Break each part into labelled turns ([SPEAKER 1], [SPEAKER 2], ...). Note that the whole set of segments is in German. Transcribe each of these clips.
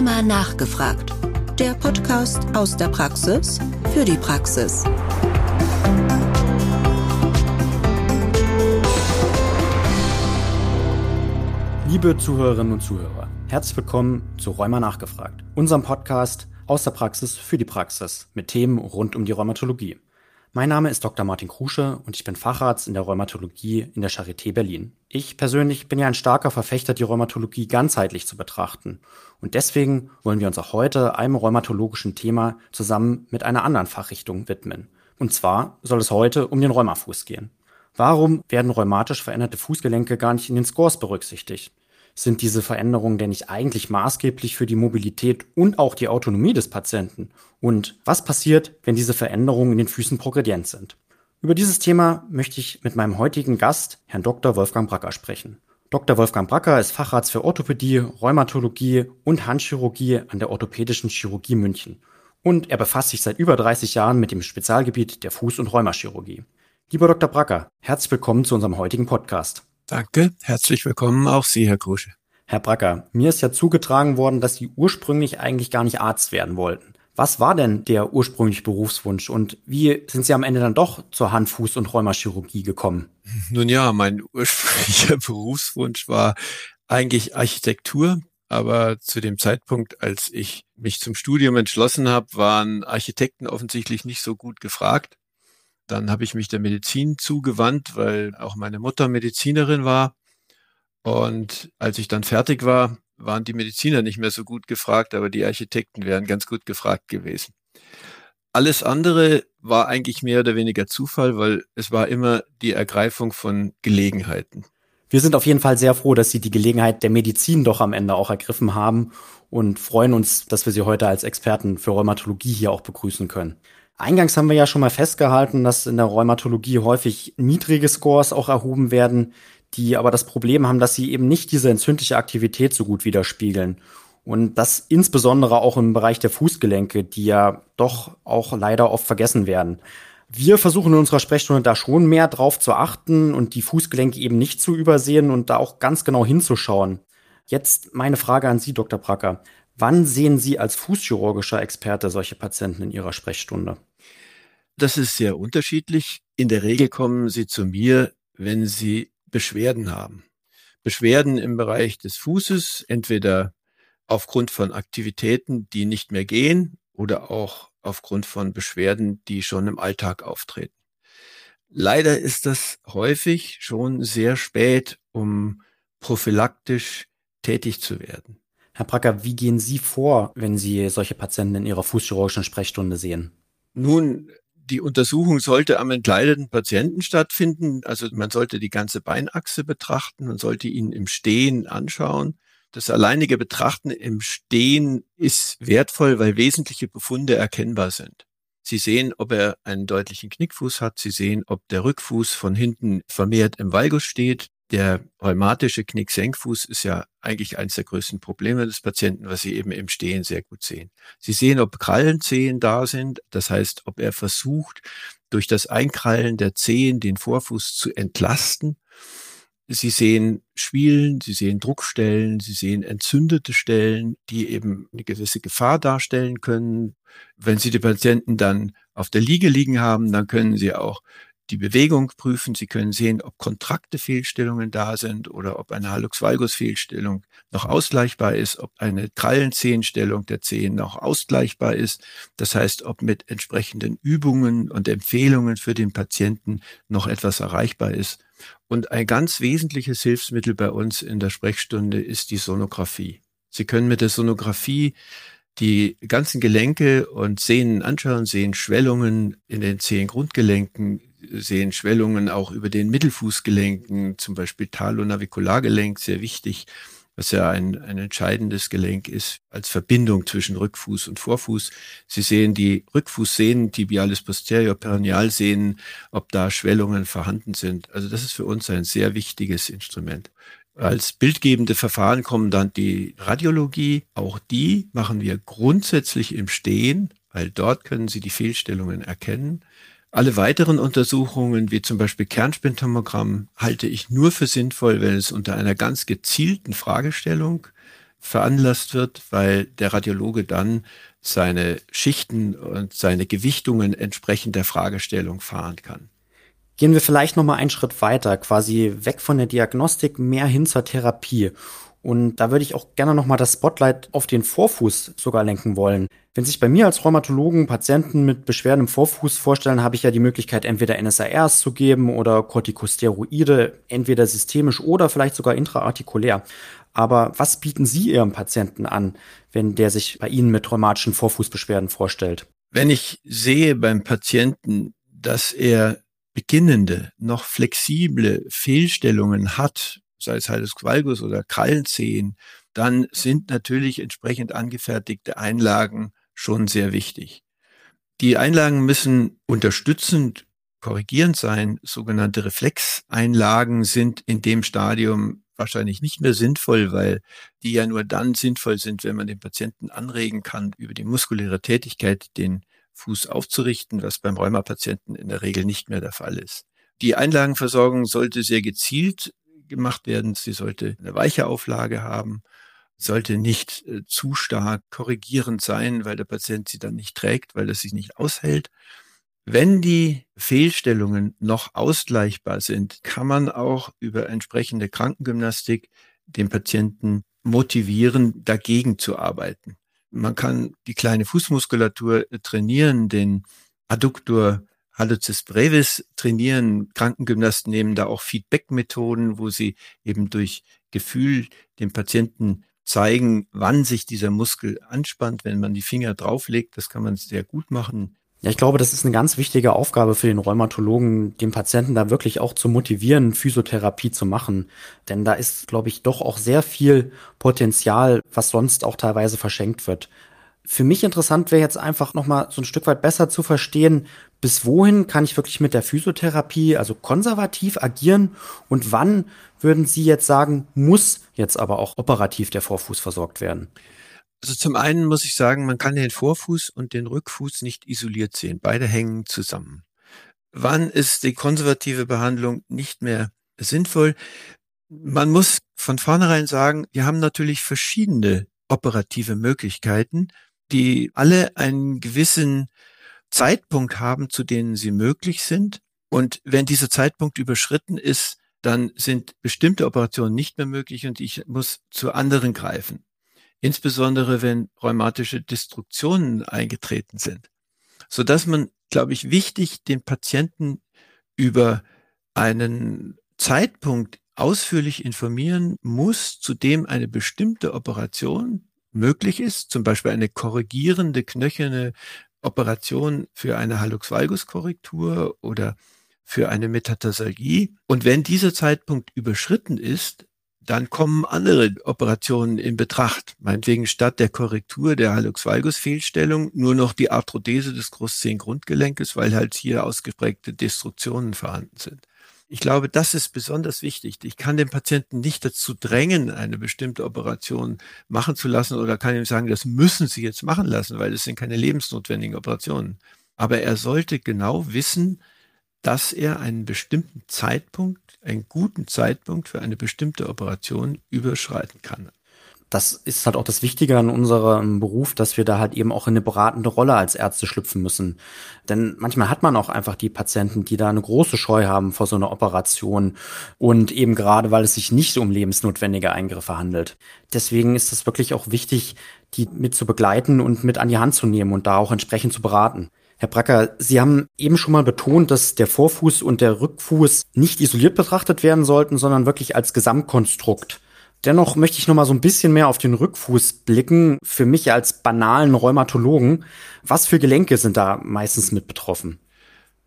[SPEAKER 1] Rheuma nachgefragt. Der Podcast aus der Praxis für die Praxis.
[SPEAKER 2] Liebe Zuhörerinnen und Zuhörer, herzlich willkommen zu Rheuma nachgefragt, unserem Podcast aus der Praxis für die Praxis mit Themen rund um die Rheumatologie. Mein Name ist Dr. Martin Krusche und ich bin Facharzt in der Rheumatologie in der Charité Berlin. Ich persönlich bin ja ein starker Verfechter, die Rheumatologie ganzheitlich zu betrachten. Und deswegen wollen wir uns auch heute einem rheumatologischen Thema zusammen mit einer anderen Fachrichtung widmen. Und zwar soll es heute um den Rheumafuß gehen. Warum werden rheumatisch veränderte Fußgelenke gar nicht in den Scores berücksichtigt? Sind diese Veränderungen denn nicht eigentlich maßgeblich für die Mobilität und auch die Autonomie des Patienten? Und was passiert, wenn diese Veränderungen in den Füßen progredient sind? Über dieses Thema möchte ich mit meinem heutigen Gast, Herrn Dr. Wolfgang Bracker, sprechen. Dr. Wolfgang Bracker ist Facharzt für Orthopädie, Rheumatologie und Handchirurgie an der Orthopädischen Chirurgie München. Und er befasst sich seit über 30 Jahren mit dem Spezialgebiet der Fuß- und Rheumaschirurgie. Lieber Dr. Bracker, herzlich willkommen zu unserem heutigen Podcast.
[SPEAKER 3] Danke, herzlich willkommen auch Sie, Herr Krusche.
[SPEAKER 2] Herr Bracker, mir ist ja zugetragen worden, dass Sie ursprünglich eigentlich gar nicht Arzt werden wollten. Was war denn der ursprüngliche Berufswunsch und wie sind Sie am Ende dann doch zur Hand-, Fuß- und Rheumaschirurgie gekommen?
[SPEAKER 3] Nun ja, mein ursprünglicher Berufswunsch war eigentlich Architektur, aber zu dem Zeitpunkt, als ich mich zum Studium entschlossen habe, waren Architekten offensichtlich nicht so gut gefragt. Dann habe ich mich der Medizin zugewandt, weil auch meine Mutter Medizinerin war. Und als ich dann fertig war, waren die Mediziner nicht mehr so gut gefragt, aber die Architekten wären ganz gut gefragt gewesen. Alles andere war eigentlich mehr oder weniger Zufall, weil es war immer die Ergreifung von Gelegenheiten.
[SPEAKER 2] Wir sind auf jeden Fall sehr froh, dass Sie die Gelegenheit der Medizin doch am Ende auch ergriffen haben und freuen uns, dass wir Sie heute als Experten für Rheumatologie hier auch begrüßen können. Eingangs haben wir ja schon mal festgehalten, dass in der Rheumatologie häufig niedrige Scores auch erhoben werden, die aber das Problem haben, dass sie eben nicht diese entzündliche Aktivität so gut widerspiegeln. Und das insbesondere auch im Bereich der Fußgelenke, die ja doch auch leider oft vergessen werden. Wir versuchen in unserer Sprechstunde da schon mehr drauf zu achten und die Fußgelenke eben nicht zu übersehen und da auch ganz genau hinzuschauen. Jetzt meine Frage an Sie, Dr. Bracker. Wann sehen Sie als fußchirurgischer Experte solche Patienten in Ihrer Sprechstunde?
[SPEAKER 3] Das ist sehr unterschiedlich. In der Regel kommen sie zu mir, wenn sie Beschwerden haben. Beschwerden im Bereich des Fußes, entweder aufgrund von Aktivitäten, die nicht mehr gehen oder auch aufgrund von Beschwerden, die schon im Alltag auftreten. Leider ist das häufig schon sehr spät, um prophylaktisch tätig zu werden.
[SPEAKER 2] Herr Bracker, wie gehen Sie vor, wenn Sie solche Patienten in Ihrer fußchirurgischen Sprechstunde sehen?
[SPEAKER 3] Nun, die Untersuchung sollte am entkleideten Patienten stattfinden. Also man sollte die ganze Beinachse betrachten, man sollte ihn im Stehen anschauen. Das alleinige Betrachten im Stehen ist wertvoll, weil wesentliche Befunde erkennbar sind. Sie sehen, ob er einen deutlichen Knickfuß hat. Sie sehen, ob der Rückfuß von hinten vermehrt im Valgus steht. Der rheumatische Knicksenkfuß ist ja eigentlich eines der größten Probleme des Patienten, was Sie eben im Stehen sehr gut sehen. Sie sehen, ob Krallenzehen da sind. Das heißt, ob er versucht, durch das Einkrallen der Zehen den Vorfuß zu entlasten. Sie sehen Schwielen, Sie sehen Druckstellen, Sie sehen entzündete Stellen, die eben eine gewisse Gefahr darstellen können. Wenn Sie die Patienten dann auf der Liege liegen haben, dann können Sie auch die Bewegung prüfen. Sie können sehen, ob kontrakte Fehlstellungen da sind oder ob eine Hallux-Valgus-Fehlstellung noch ausgleichbar ist, ob eine Krallenzehenstellung der Zehen noch ausgleichbar ist. Das heißt, ob mit entsprechenden Übungen und Empfehlungen für den Patienten noch etwas erreichbar ist. Und ein ganz wesentliches Hilfsmittel bei uns in der Sprechstunde ist die Sonographie. Sie können mit der Sonographie die ganzen Gelenke und Sehnen anschauen, sehen Schwellungen in den Zehengrundgelenken, sehen Schwellungen auch über den Mittelfußgelenken, zum Beispiel Talonavikulargelenk, sehr wichtig, was ja ein, ein entscheidendes Gelenk ist als Verbindung zwischen Rückfuß und Vorfuß. Sie sehen die Rückfußsehnen, tibialis posterior, Perinealsehnen, ob da Schwellungen vorhanden sind. Also das ist für uns ein sehr wichtiges Instrument. Als bildgebende Verfahren kommen dann die Radiologie. Auch die machen wir grundsätzlich im Stehen, weil dort können Sie die Fehlstellungen erkennen. Alle weiteren Untersuchungen, wie zum Beispiel Kernspintomogramm, halte ich nur für sinnvoll, wenn es unter einer ganz gezielten Fragestellung veranlasst wird, weil der Radiologe dann seine Schichten und seine Gewichtungen entsprechend der Fragestellung fahren kann.
[SPEAKER 2] Gehen wir vielleicht noch mal einen Schritt weiter, quasi weg von der Diagnostik, mehr hin zur Therapie. Und da würde ich auch gerne noch mal das Spotlight auf den Vorfuß sogar lenken wollen. Wenn sich bei mir als Rheumatologen Patienten mit Beschwerden im Vorfuß vorstellen, habe ich ja die Möglichkeit, entweder NSARs zu geben oder Corticosteroide, entweder systemisch oder vielleicht sogar intraartikulär. Aber was bieten Sie Ihrem Patienten an, wenn der sich bei Ihnen mit rheumatischen Vorfußbeschwerden vorstellt?
[SPEAKER 3] Wenn ich sehe beim Patienten, dass er beginnende, noch flexible Fehlstellungen hat, sei es Halus Valgus oder Krallenzehen, dann sind natürlich entsprechend angefertigte Einlagen schon sehr wichtig. Die Einlagen müssen unterstützend korrigierend sein. Sogenannte Reflexeinlagen sind in dem Stadium wahrscheinlich nicht mehr sinnvoll, weil die ja nur dann sinnvoll sind, wenn man den Patienten anregen kann, über die muskuläre Tätigkeit den Fuß aufzurichten, was beim Rheumapatienten in der Regel nicht mehr der Fall ist. Die Einlagenversorgung sollte sehr gezielt gemacht werden. Sie sollte eine weiche Auflage haben, sollte nicht äh, zu stark korrigierend sein, weil der Patient sie dann nicht trägt, weil er sich nicht aushält. Wenn die Fehlstellungen noch ausgleichbar sind, kann man auch über entsprechende Krankengymnastik den Patienten motivieren, dagegen zu arbeiten. Man kann die kleine Fußmuskulatur trainieren, den Adduktor Hallucis brevis trainieren. Krankengymnasten nehmen da auch Feedback-Methoden, wo sie eben durch Gefühl dem Patienten zeigen, wann sich dieser Muskel anspannt, wenn man die Finger drauflegt. Das kann man sehr gut machen.
[SPEAKER 2] Ja, ich glaube, das ist eine ganz wichtige Aufgabe für den Rheumatologen, den Patienten da wirklich auch zu motivieren, Physiotherapie zu machen. Denn da ist, glaube ich, doch auch sehr viel Potenzial, was sonst auch teilweise verschenkt wird. Für mich interessant wäre jetzt einfach nochmal so ein Stück weit besser zu verstehen, bis wohin kann ich wirklich mit der Physiotherapie, also konservativ agieren und wann würden Sie jetzt sagen, muss jetzt aber auch operativ der Vorfuß versorgt werden?
[SPEAKER 3] Also zum einen muss ich sagen, man kann den Vorfuß und den Rückfuß nicht isoliert sehen. Beide hängen zusammen. Wann ist die konservative Behandlung nicht mehr sinnvoll? Man muss von vornherein sagen, wir haben natürlich verschiedene operative Möglichkeiten, die alle einen gewissen Zeitpunkt haben, zu denen sie möglich sind. Und wenn dieser Zeitpunkt überschritten ist, dann sind bestimmte Operationen nicht mehr möglich und ich muss zu anderen greifen insbesondere wenn rheumatische Destruktionen eingetreten sind, so dass man, glaube ich, wichtig den Patienten über einen Zeitpunkt ausführlich informieren muss, zu dem eine bestimmte Operation möglich ist, zum Beispiel eine korrigierende knöcherne Operation für eine Hallux valgus Korrektur oder für eine Metatarsalgie. Und wenn dieser Zeitpunkt überschritten ist, dann kommen andere Operationen in Betracht. Meinetwegen statt der Korrektur der Hallux valgus Fehlstellung nur noch die Arthrodese des Großzehengrundgelenkes, weil halt hier ausgeprägte Destruktionen vorhanden sind. Ich glaube, das ist besonders wichtig. Ich kann den Patienten nicht dazu drängen, eine bestimmte Operation machen zu lassen oder kann ihm sagen, das müssen Sie jetzt machen lassen, weil es sind keine lebensnotwendigen Operationen. Aber er sollte genau wissen, dass er einen bestimmten Zeitpunkt, einen guten Zeitpunkt für eine bestimmte Operation überschreiten kann.
[SPEAKER 2] Das ist halt auch das Wichtige an unserem Beruf, dass wir da halt eben auch in eine beratende Rolle als Ärzte schlüpfen müssen. Denn manchmal hat man auch einfach die Patienten, die da eine große Scheu haben vor so einer Operation und eben gerade, weil es sich nicht um lebensnotwendige Eingriffe handelt. Deswegen ist es wirklich auch wichtig, die mit zu begleiten und mit an die Hand zu nehmen und da auch entsprechend zu beraten. Herr Bracker, Sie haben eben schon mal betont, dass der Vorfuß und der Rückfuß nicht isoliert betrachtet werden sollten, sondern wirklich als Gesamtkonstrukt. Dennoch möchte ich noch mal so ein bisschen mehr auf den Rückfuß blicken. Für mich als banalen Rheumatologen, was für Gelenke sind da meistens mit betroffen?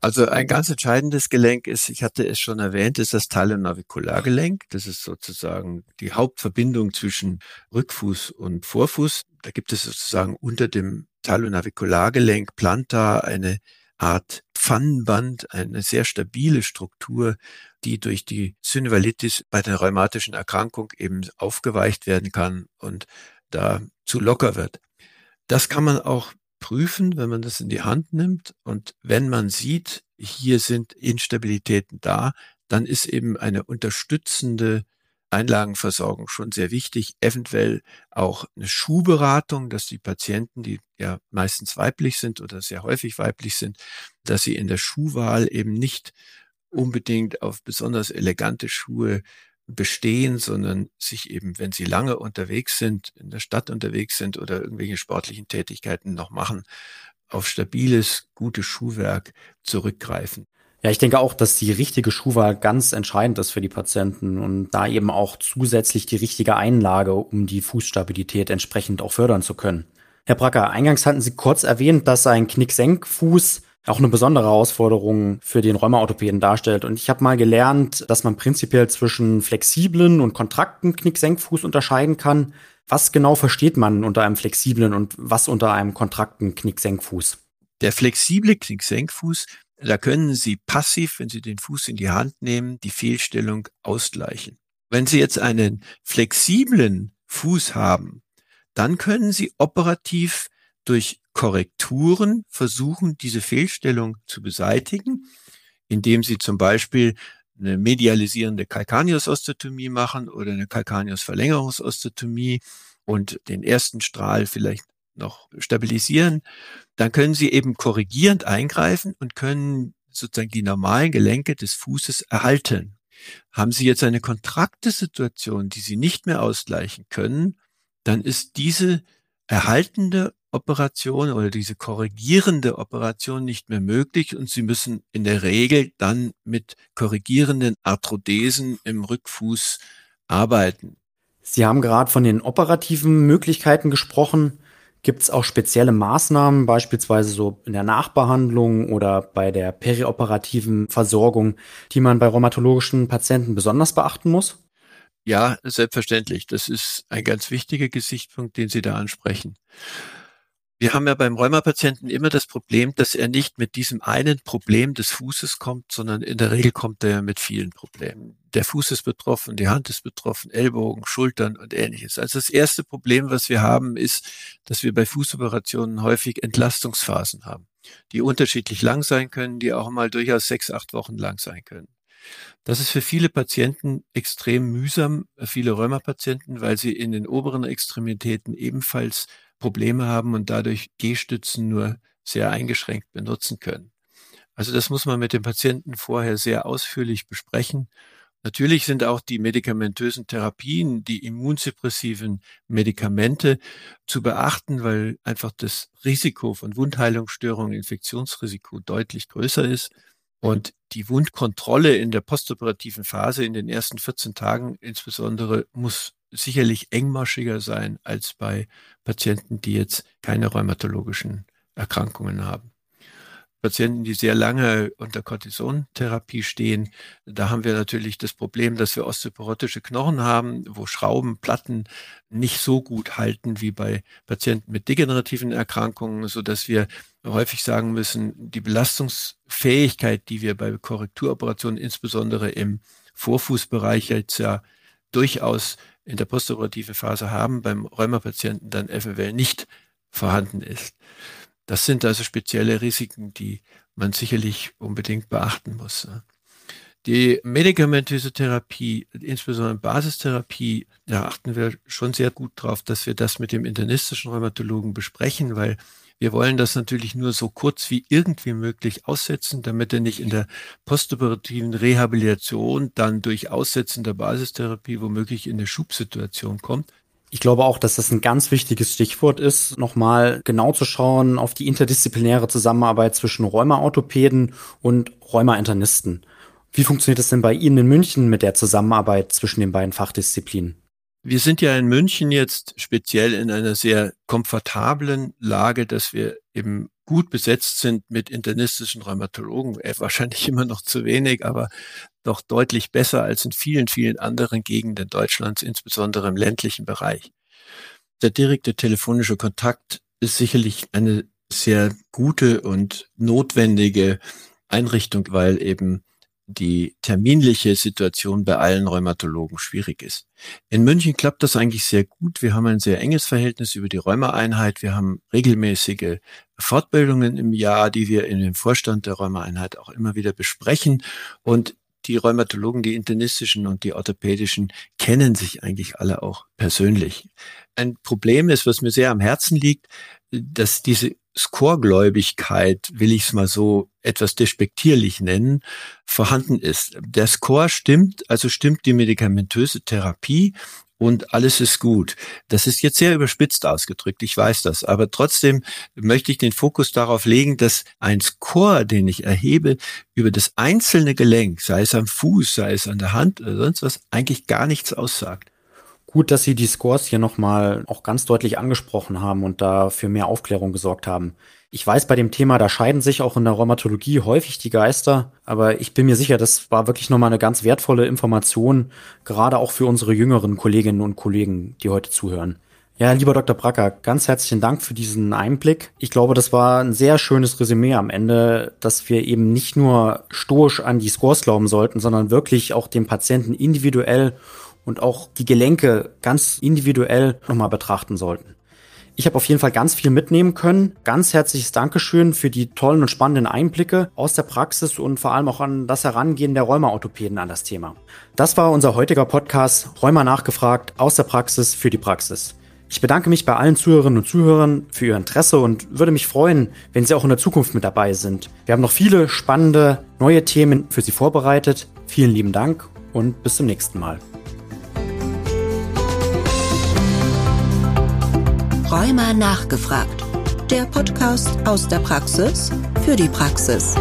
[SPEAKER 3] Also ein ganz entscheidendes Gelenk ist, ich hatte es schon erwähnt, ist das Talonavikulargelenk. Das ist sozusagen die Hauptverbindung zwischen Rückfuß und Vorfuß. Da gibt es sozusagen unter dem Talonavikulargelenk plantar eine Art Pfannenband, eine sehr stabile Struktur, die durch die Synovalitis bei der rheumatischen Erkrankung eben aufgeweicht werden kann und da zu locker wird. Das kann man auch prüfen, wenn man das in die Hand nimmt und wenn man sieht, hier sind Instabilitäten da, dann ist eben eine unterstützende Einlagenversorgung schon sehr wichtig, eventuell auch eine Schuhberatung, dass die Patienten, die ja meistens weiblich sind oder sehr häufig weiblich sind, dass sie in der Schuhwahl eben nicht unbedingt auf besonders elegante Schuhe bestehen, sondern sich eben, wenn sie lange unterwegs sind, in der Stadt unterwegs sind oder irgendwelche sportlichen Tätigkeiten noch machen, auf stabiles, gutes Schuhwerk zurückgreifen.
[SPEAKER 2] Ja, ich denke auch, dass die richtige Schuhwahl ganz entscheidend ist für die Patienten und da eben auch zusätzlich die richtige Einlage, um die Fußstabilität entsprechend auch fördern zu können. Herr Bracker, eingangs hatten Sie kurz erwähnt, dass ein Knicksenkfuß auch eine besondere Herausforderung für den Rheumaorthopäden darstellt. Und ich habe mal gelernt, dass man prinzipiell zwischen flexiblen und kontrakten Knicksenkfuß unterscheiden kann. Was genau versteht man unter einem flexiblen und was unter einem kontrakten Knicksenkfuß?
[SPEAKER 3] Der flexible Knicksenkfuß da können Sie passiv, wenn Sie den Fuß in die Hand nehmen, die Fehlstellung ausgleichen. Wenn Sie jetzt einen flexiblen Fuß haben, dann können Sie operativ durch Korrekturen versuchen, diese Fehlstellung zu beseitigen, indem Sie zum Beispiel eine medialisierende Calcaneus-Osteotomie machen oder eine Calcaneus-Verlängerungsosteotomie und den ersten Strahl vielleicht noch stabilisieren, dann können Sie eben korrigierend eingreifen und können sozusagen die normalen Gelenke des Fußes erhalten. Haben Sie jetzt eine kontrakte Situation, die Sie nicht mehr ausgleichen können, dann ist diese erhaltende Operation oder diese korrigierende Operation nicht mehr möglich und Sie müssen in der Regel dann mit korrigierenden Arthrodesen im Rückfuß arbeiten.
[SPEAKER 2] Sie haben gerade von den operativen Möglichkeiten gesprochen. Gibt es auch spezielle Maßnahmen, beispielsweise so in der Nachbehandlung oder bei der perioperativen Versorgung, die man bei rheumatologischen Patienten besonders beachten muss?
[SPEAKER 3] Ja, selbstverständlich. Das ist ein ganz wichtiger Gesichtspunkt, den Sie da ansprechen. Wir haben ja beim Rheumapatienten immer das Problem, dass er nicht mit diesem einen Problem des Fußes kommt, sondern in der Regel kommt er mit vielen Problemen. Der Fuß ist betroffen, die Hand ist betroffen, Ellbogen, Schultern und ähnliches. Also das erste Problem, was wir haben, ist, dass wir bei Fußoperationen häufig Entlastungsphasen haben, die unterschiedlich lang sein können, die auch mal durchaus sechs, acht Wochen lang sein können. Das ist für viele Patienten extrem mühsam, viele Rheumapatienten, weil sie in den oberen Extremitäten ebenfalls Probleme haben und dadurch Gehstützen nur sehr eingeschränkt benutzen können. Also das muss man mit dem Patienten vorher sehr ausführlich besprechen. Natürlich sind auch die medikamentösen Therapien, die immunsuppressiven Medikamente zu beachten, weil einfach das Risiko von Wundheilungsstörungen, Infektionsrisiko deutlich größer ist. Und die Wundkontrolle in der postoperativen Phase in den ersten 14 Tagen insbesondere muss sicherlich engmaschiger sein als bei Patienten, die jetzt keine rheumatologischen Erkrankungen haben. Patienten, die sehr lange unter Cortisontherapie stehen, da haben wir natürlich das Problem, dass wir osteoporotische Knochen haben, wo Schraubenplatten nicht so gut halten wie bei Patienten mit degenerativen Erkrankungen, so dass wir häufig sagen müssen, die Belastungsfähigkeit, die wir bei Korrekturoperationen insbesondere im Vorfußbereich jetzt ja durchaus in der postoperativen Phase haben, beim Rheumapatienten dann eventuell nicht vorhanden ist. Das sind also spezielle Risiken, die man sicherlich unbedingt beachten muss. Die medikamentöse Therapie, insbesondere Basistherapie, da achten wir schon sehr gut drauf, dass wir das mit dem internistischen Rheumatologen besprechen, weil wir wollen das natürlich nur so kurz wie irgendwie möglich aussetzen, damit er nicht in der postoperativen Rehabilitation dann durch Aussetzen der Basistherapie womöglich in eine Schubsituation kommt.
[SPEAKER 2] Ich glaube auch, dass das ein ganz wichtiges Stichwort ist, nochmal genau zu schauen auf die interdisziplinäre Zusammenarbeit zwischen Rheumaorthopäden und Rheumainternisten. Wie funktioniert es denn bei Ihnen in München mit der Zusammenarbeit zwischen den beiden Fachdisziplinen?
[SPEAKER 3] Wir sind ja in München jetzt speziell in einer sehr komfortablen Lage, dass wir eben gut besetzt sind mit internistischen Rheumatologen. Äh, wahrscheinlich immer noch zu wenig, aber doch deutlich besser als in vielen, vielen anderen Gegenden Deutschlands, insbesondere im ländlichen Bereich. Der direkte telefonische Kontakt ist sicherlich eine sehr gute und notwendige Einrichtung, weil eben die terminliche Situation bei allen Rheumatologen schwierig ist. In München klappt das eigentlich sehr gut. Wir haben ein sehr enges Verhältnis über die Rheumaeinheit. Wir haben regelmäßige Fortbildungen im Jahr, die wir in dem Vorstand der Rheumaeinheit auch immer wieder besprechen. Und die Rheumatologen, die internistischen und die orthopädischen kennen sich eigentlich alle auch persönlich. Ein Problem ist, was mir sehr am Herzen liegt, dass diese Score-Gläubigkeit, will ich es mal so etwas despektierlich nennen, vorhanden ist. Der Score stimmt, also stimmt die medikamentöse Therapie und alles ist gut. Das ist jetzt sehr überspitzt ausgedrückt, ich weiß das, aber trotzdem möchte ich den Fokus darauf legen, dass ein Score, den ich erhebe, über das einzelne Gelenk, sei es am Fuß, sei es an der Hand oder sonst was, eigentlich gar nichts aussagt.
[SPEAKER 2] Gut, dass Sie die Scores hier nochmal auch ganz deutlich angesprochen haben und da für mehr Aufklärung gesorgt haben. Ich weiß bei dem Thema, da scheiden sich auch in der Rheumatologie häufig die Geister, aber ich bin mir sicher, das war wirklich nochmal eine ganz wertvolle Information, gerade auch für unsere jüngeren Kolleginnen und Kollegen, die heute zuhören. Ja, lieber Dr. Bracker, ganz herzlichen Dank für diesen Einblick. Ich glaube, das war ein sehr schönes Resümee am Ende, dass wir eben nicht nur stoisch an die Scores glauben sollten, sondern wirklich auch den Patienten individuell und auch die Gelenke ganz individuell nochmal betrachten sollten. Ich habe auf jeden Fall ganz viel mitnehmen können. Ganz herzliches Dankeschön für die tollen und spannenden Einblicke aus der Praxis und vor allem auch an das Herangehen der Rheuma-Orthopäden an das Thema. Das war unser heutiger Podcast Rheuma nachgefragt aus der Praxis für die Praxis. Ich bedanke mich bei allen Zuhörerinnen und Zuhörern für Ihr Interesse und würde mich freuen, wenn Sie auch in der Zukunft mit dabei sind. Wir haben noch viele spannende neue Themen für Sie vorbereitet. Vielen lieben Dank und bis zum nächsten Mal.
[SPEAKER 1] Rheuma nachgefragt. Der Podcast aus der Praxis für die Praxis.